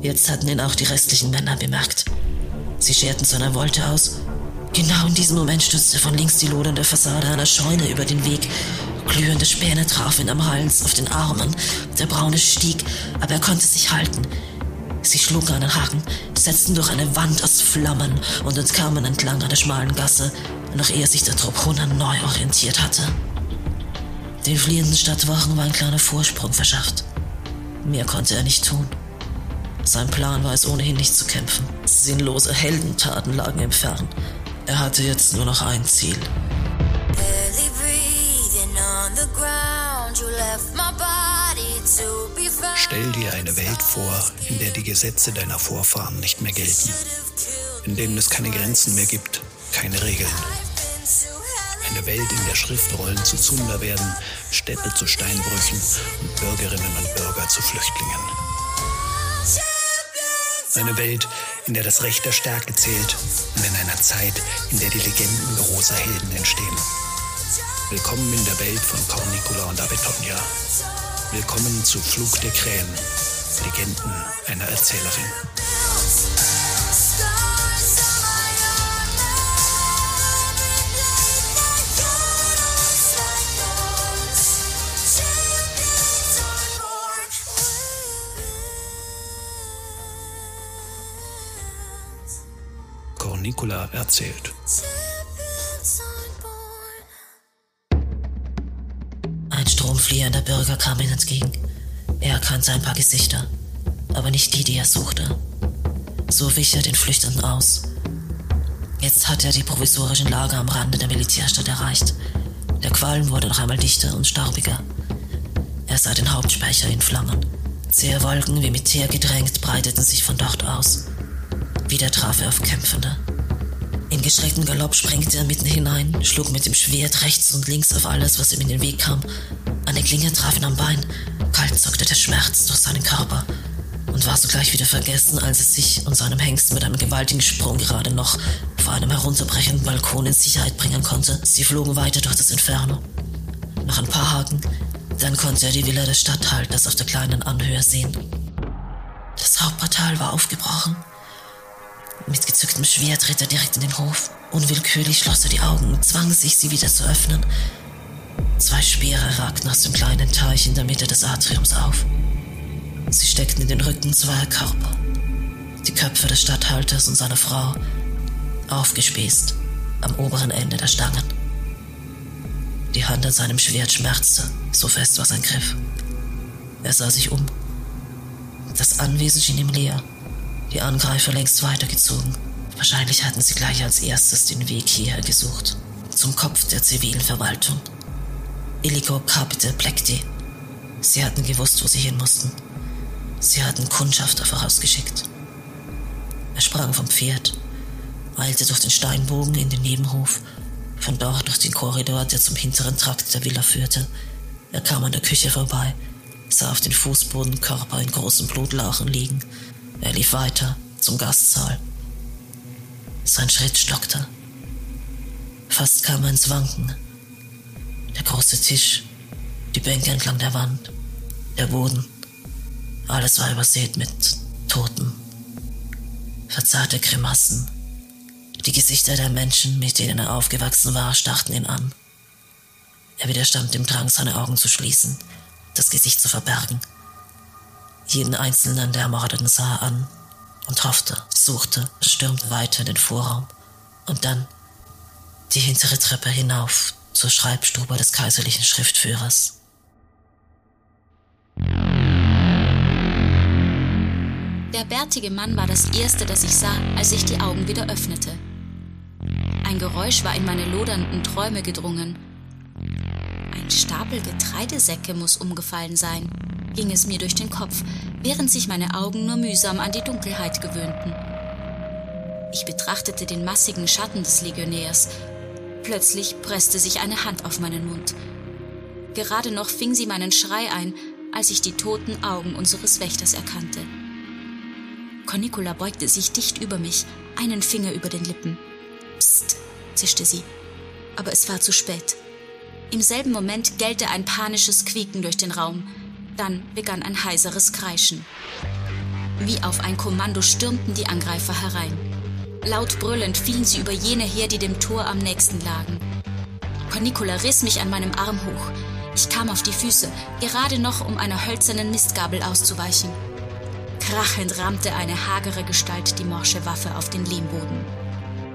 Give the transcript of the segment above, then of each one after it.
Jetzt hatten ihn auch die restlichen Männer bemerkt. Sie scherten zu einer Wolte aus. Genau in diesem Moment stürzte von links die lodernde Fassade einer Scheune über den Weg. Glühende Späne trafen ihn am Hals, auf den Armen. Der Braune stieg, aber er konnte sich halten. Sie schlugen einen Haken, setzten durch eine Wand aus Flammen und entkamen entlang einer schmalen Gasse, noch ehe sich der Trupp Hunan neu orientiert hatte. Den fliehenden Stadtwachen war ein kleiner Vorsprung verschafft. Mehr konnte er nicht tun. Sein Plan war es ohnehin nicht zu kämpfen. Sinnlose Heldentaten lagen im Fern. Er hatte jetzt nur noch ein Ziel. Stell dir eine Welt vor, in der die Gesetze deiner Vorfahren nicht mehr gelten, in denen es keine Grenzen mehr gibt, keine Regeln. Eine Welt, in der Schriftrollen zu Zunder werden, Städte zu Steinbrüchen und Bürgerinnen und Bürger zu Flüchtlingen. Eine Welt, in der das Recht der Stärke zählt und in einer Zeit, in der die Legenden großer Helden entstehen. Willkommen in der Welt von Cornicula und Abetonia. Willkommen zu Flug der Krähen, Legenden einer Erzählerin. Cornicula erzählt. Ein stromfliehender Bürger kam ihm entgegen. Er erkannte ein paar Gesichter, aber nicht die, die er suchte. So wich er den Flüchtenden aus. Jetzt hatte er die provisorischen Lager am Rande der Militärstadt erreicht. Der Qualm wurde noch einmal dichter und staubiger. Er sah den Hauptspeicher in Flammen. Zähe Wolken wie mit Teer gedrängt breiteten sich von dort aus. Wieder traf er auf Kämpfende. In gestrecktem Galopp sprengte er mitten hinein, schlug mit dem Schwert rechts und links auf alles, was ihm in den Weg kam. Eine Klinge traf ihn am Bein. Kalt zuckte der Schmerz durch seinen Körper und war sogleich wieder vergessen, als es sich und seinem Hengst mit einem gewaltigen Sprung gerade noch vor einem herunterbrechenden Balkon in Sicherheit bringen konnte. Sie flogen weiter durch das Inferno. Noch ein paar Haken, dann konnte er die Villa des Statthalters auf der kleinen Anhöhe sehen. Das Hauptportal war aufgebrochen mit gezücktem Schwert ritt er direkt in den Hof. Unwillkürlich schloss er die Augen und zwang sich, sie wieder zu öffnen. Zwei Speere ragten aus dem kleinen Teich in der Mitte des Atriums auf. Sie steckten in den Rücken zweier Körper. Die Köpfe des Statthalters und seiner Frau, aufgespießt am oberen Ende der Stangen. Die Hand an seinem Schwert schmerzte, so fest war sein Griff. Er sah sich um. Das Anwesen schien ihm leer die Angreifer längst weitergezogen. Wahrscheinlich hatten sie gleich als erstes den Weg hierher gesucht. Zum Kopf der zivilen Verwaltung. Illico Capite Plecti. Sie hatten gewusst, wo sie hin mussten. Sie hatten Kundschafter vorausgeschickt. Er sprang vom Pferd, eilte durch den Steinbogen in den Nebenhof, von dort durch den Korridor, der zum hinteren Trakt der Villa führte. Er kam an der Küche vorbei, sah auf den Fußboden Körper in großen Blutlauchen liegen er lief weiter zum Gastsaal. Sein Schritt stockte. Fast kam er ins Wanken. Der große Tisch, die Bänke entlang der Wand, der Boden, alles war übersät mit Toten. Verzerrte Grimassen. Die Gesichter der Menschen, mit denen er aufgewachsen war, starrten ihn an. Er widerstand dem Drang, seine Augen zu schließen, das Gesicht zu verbergen jeden einzelnen der Ermordeten sah er an und hoffte, suchte, stürmte weiter in den Vorraum und dann die hintere Treppe hinauf zur Schreibstube des kaiserlichen Schriftführers. Der bärtige Mann war das Erste, das ich sah, als ich die Augen wieder öffnete. Ein Geräusch war in meine lodernden Träume gedrungen. Ein Stapel Getreidesäcke muss umgefallen sein ging es mir durch den Kopf, während sich meine Augen nur mühsam an die Dunkelheit gewöhnten. Ich betrachtete den massigen Schatten des Legionärs. Plötzlich presste sich eine Hand auf meinen Mund. Gerade noch fing sie meinen Schrei ein, als ich die toten Augen unseres Wächters erkannte. Cornicula beugte sich dicht über mich, einen Finger über den Lippen. Psst, zischte sie. Aber es war zu spät. Im selben Moment gellte ein panisches Quieken durch den Raum. Dann begann ein heiseres Kreischen. Wie auf ein Kommando stürmten die Angreifer herein. Laut brüllend fielen sie über jene her, die dem Tor am nächsten lagen. Cornicola riss mich an meinem Arm hoch. Ich kam auf die Füße, gerade noch, um einer hölzernen Mistgabel auszuweichen. Krachend rammte eine hagere Gestalt die morsche Waffe auf den Lehmboden.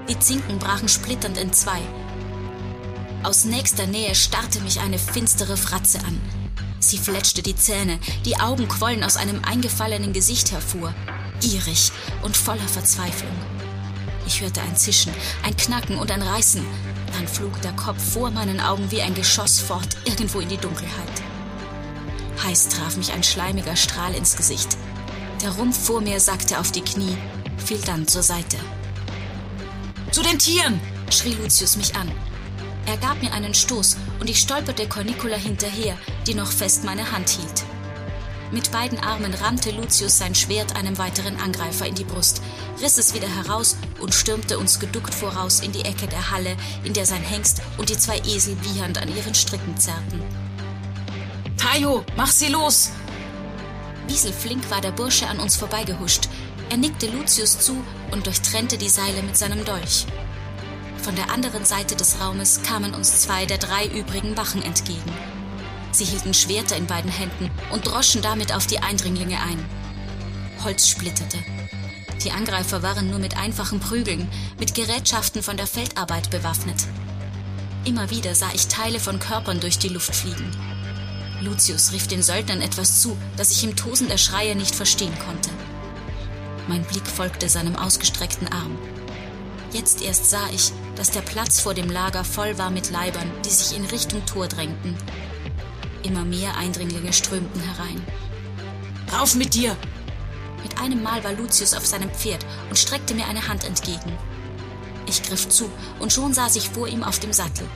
Die Zinken brachen splitternd in zwei. Aus nächster Nähe starrte mich eine finstere Fratze an. Sie fletschte die Zähne, die Augen quollen aus einem eingefallenen Gesicht hervor, gierig und voller Verzweiflung. Ich hörte ein Zischen, ein Knacken und ein Reißen. Dann flog der Kopf vor meinen Augen wie ein Geschoss fort, irgendwo in die Dunkelheit. Heiß traf mich ein schleimiger Strahl ins Gesicht. Der Rumpf vor mir sackte auf die Knie, fiel dann zur Seite. Zu den Tieren! schrie Lucius mich an. Er gab mir einen Stoß und ich stolperte Cornicola hinterher, die noch fest meine Hand hielt. Mit beiden Armen rammte Lucius sein Schwert einem weiteren Angreifer in die Brust, riss es wieder heraus und stürmte uns geduckt voraus in die Ecke der Halle, in der sein Hengst und die zwei Esel wiehernd an ihren Stricken zerrten. Tayo, mach sie los! Wieselflink war der Bursche an uns vorbeigehuscht. Er nickte Lucius zu und durchtrennte die Seile mit seinem Dolch. Von der anderen Seite des Raumes kamen uns zwei der drei übrigen Wachen entgegen. Sie hielten Schwerter in beiden Händen und droschen damit auf die Eindringlinge ein. Holz splitterte. Die Angreifer waren nur mit einfachen Prügeln, mit Gerätschaften von der Feldarbeit bewaffnet. Immer wieder sah ich Teile von Körpern durch die Luft fliegen. Lucius rief den Söldnern etwas zu, das ich im Tosen der Schreie nicht verstehen konnte. Mein Blick folgte seinem ausgestreckten Arm. Jetzt erst sah ich, dass der Platz vor dem Lager voll war mit Leibern, die sich in Richtung Tor drängten. Immer mehr Eindringlinge strömten herein. Rauf mit dir! Mit einem Mal war Lucius auf seinem Pferd und streckte mir eine Hand entgegen. Ich griff zu und schon saß ich vor ihm auf dem Sattel.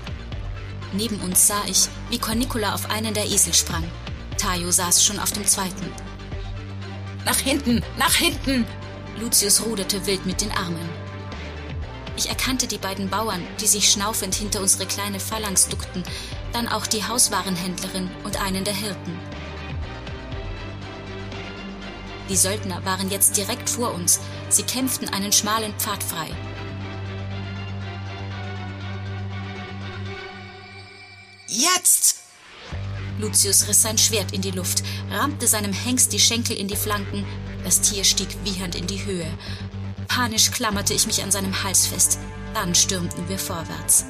Neben uns sah ich, wie Cornicola auf einen der Esel sprang. Tayo saß schon auf dem zweiten. Nach hinten, nach hinten! Lucius ruderte wild mit den Armen. Ich erkannte die beiden Bauern, die sich schnaufend hinter unsere kleine Phalanx duckten, dann auch die Hauswarenhändlerin und einen der Hirten. Die Söldner waren jetzt direkt vor uns. Sie kämpften einen schmalen Pfad frei. Jetzt! Lucius riss sein Schwert in die Luft, rammte seinem Hengst die Schenkel in die Flanken. Das Tier stieg wiehernd in die Höhe. Panisch klammerte ich mich an seinem Hals fest. Dann stürmten wir vorwärts.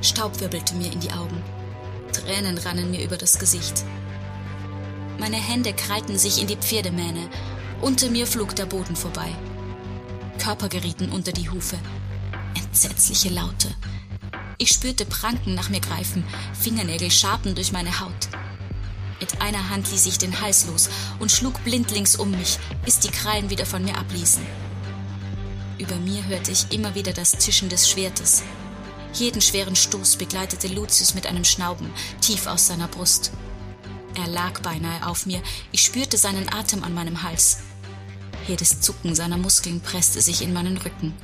Staub wirbelte mir in die Augen. Tränen rannen mir über das Gesicht. Meine Hände krallten sich in die Pferdemähne. Unter mir flog der Boden vorbei. Körper gerieten unter die Hufe. Entsetzliche Laute. Ich spürte Pranken nach mir greifen, Fingernägel scharten durch meine Haut. Mit einer Hand ließ ich den Hals los und schlug blindlings um mich, bis die Krallen wieder von mir abließen. Über mir hörte ich immer wieder das Zischen des Schwertes. Jeden schweren Stoß begleitete Lucius mit einem Schnauben, tief aus seiner Brust. Er lag beinahe auf mir, ich spürte seinen Atem an meinem Hals. Jedes Zucken seiner Muskeln presste sich in meinen Rücken.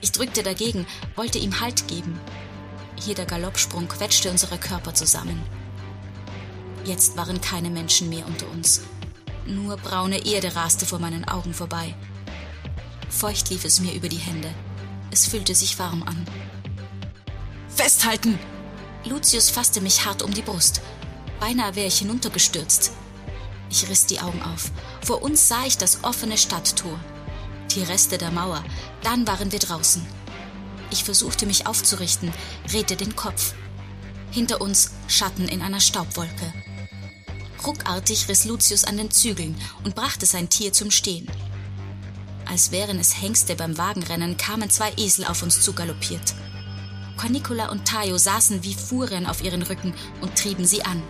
Ich drückte dagegen, wollte ihm Halt geben. Jeder Galoppsprung quetschte unsere Körper zusammen. Jetzt waren keine Menschen mehr unter uns. Nur braune Erde raste vor meinen Augen vorbei. Feucht lief es mir über die Hände. Es fühlte sich warm an. Festhalten! Lucius fasste mich hart um die Brust. Beinahe wäre ich hinuntergestürzt. Ich riss die Augen auf. Vor uns sah ich das offene Stadttor. Die Reste der Mauer. Dann waren wir draußen. Ich versuchte mich aufzurichten, drehte den Kopf. Hinter uns Schatten in einer Staubwolke. Ruckartig riss Lucius an den Zügeln und brachte sein Tier zum Stehen. Als wären es Hengste beim Wagenrennen, kamen zwei Esel auf uns zugaloppiert. Cornicola und Tayo saßen wie Furien auf ihren Rücken und trieben sie an.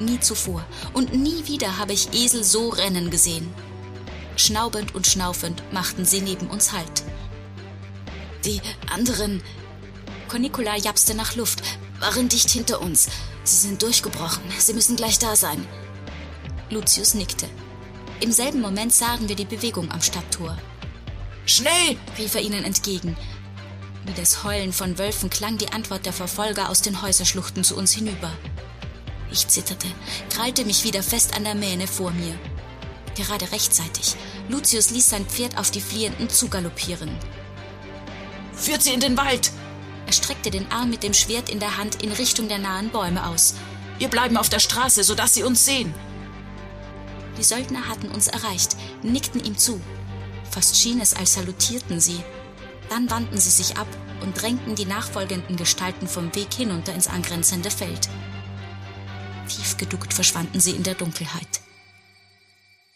Nie zuvor und nie wieder habe ich Esel so rennen gesehen. Schnaubend und schnaufend machten sie neben uns Halt. Die anderen, Cornicola japste nach Luft, waren dicht hinter uns. Sie sind durchgebrochen. Sie müssen gleich da sein. Lucius nickte. Im selben Moment sahen wir die Bewegung am Stadttor. Schnell! rief er ihnen entgegen. Wie das Heulen von Wölfen klang die Antwort der Verfolger aus den Häuserschluchten zu uns hinüber. Ich zitterte, krallte mich wieder fest an der Mähne vor mir. Gerade rechtzeitig. Lucius ließ sein Pferd auf die Fliehenden zugaloppieren. Führt sie in den Wald! Er streckte den Arm mit dem Schwert in der Hand in Richtung der nahen Bäume aus. Wir bleiben auf der Straße, sodass sie uns sehen. Die Söldner hatten uns erreicht, nickten ihm zu. Fast schien es, als salutierten sie. Dann wandten sie sich ab und drängten die nachfolgenden Gestalten vom Weg hinunter ins angrenzende Feld. Tief geduckt verschwanden sie in der Dunkelheit.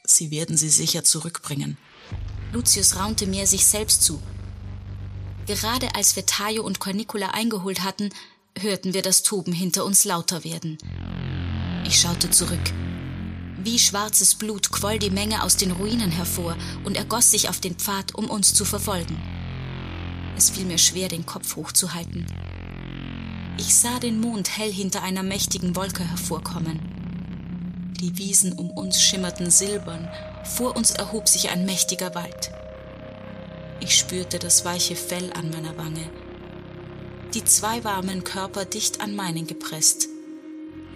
Sie werden sie sicher zurückbringen. Lucius raunte mir sich selbst zu. Gerade als wir Tayo und Cornicula eingeholt hatten, hörten wir das Toben hinter uns lauter werden. Ich schaute zurück. Wie schwarzes Blut quoll die Menge aus den Ruinen hervor und ergoss sich auf den Pfad, um uns zu verfolgen. Es fiel mir schwer, den Kopf hochzuhalten. Ich sah den Mond hell hinter einer mächtigen Wolke hervorkommen. Die Wiesen um uns schimmerten silbern, vor uns erhob sich ein mächtiger Wald. Ich spürte das weiche Fell an meiner Wange, die zwei warmen Körper dicht an meinen gepresst.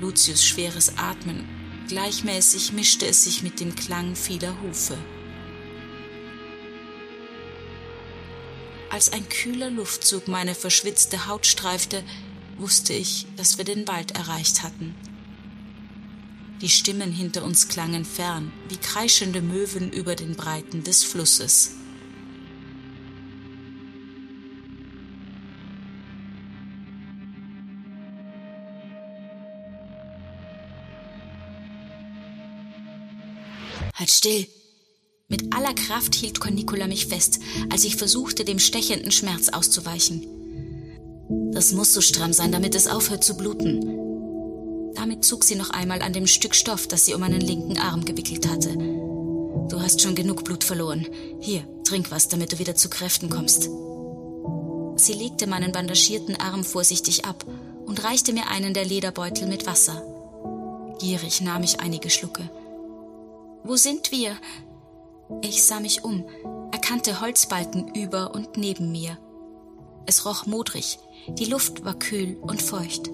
Lucius schweres Atmen, gleichmäßig mischte es sich mit dem Klang vieler Hufe. Als ein kühler Luftzug meine verschwitzte Haut streifte, wusste ich, dass wir den Wald erreicht hatten. Die Stimmen hinter uns klangen fern, wie kreischende Möwen über den Breiten des Flusses. Halt still, mit aller Kraft hielt Cornicula mich fest, als ich versuchte, dem stechenden Schmerz auszuweichen. Das muss so stramm sein, damit es aufhört zu bluten. Damit zog sie noch einmal an dem Stück Stoff, das sie um meinen linken Arm gewickelt hatte. Du hast schon genug Blut verloren. Hier, trink was, damit du wieder zu Kräften kommst. Sie legte meinen bandagierten Arm vorsichtig ab und reichte mir einen der Lederbeutel mit Wasser. Gierig nahm ich einige Schlucke. Wo sind wir? Ich sah mich um, erkannte Holzbalken über und neben mir. Es roch modrig, die Luft war kühl und feucht.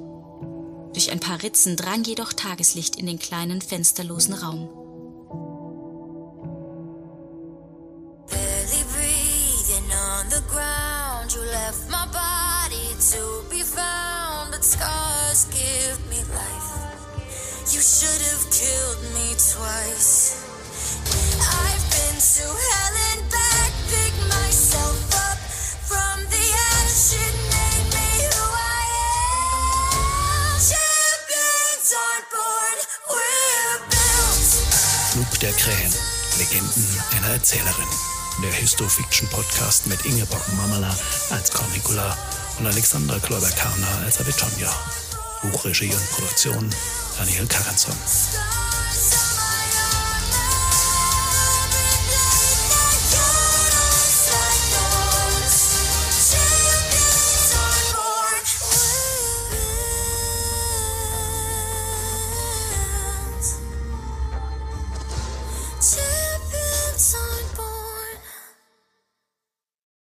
Durch ein paar Ritzen drang jedoch Tageslicht in den kleinen fensterlosen Raum. You should have killed me twice. Der Krähen. Legenden einer Erzählerin. Der Histofiction-Podcast mit Ingeborg Mamala als Cornicula und Alexandra Kloiber-Karner als Avitonia. Buchregie und Produktion Daniel Karenson.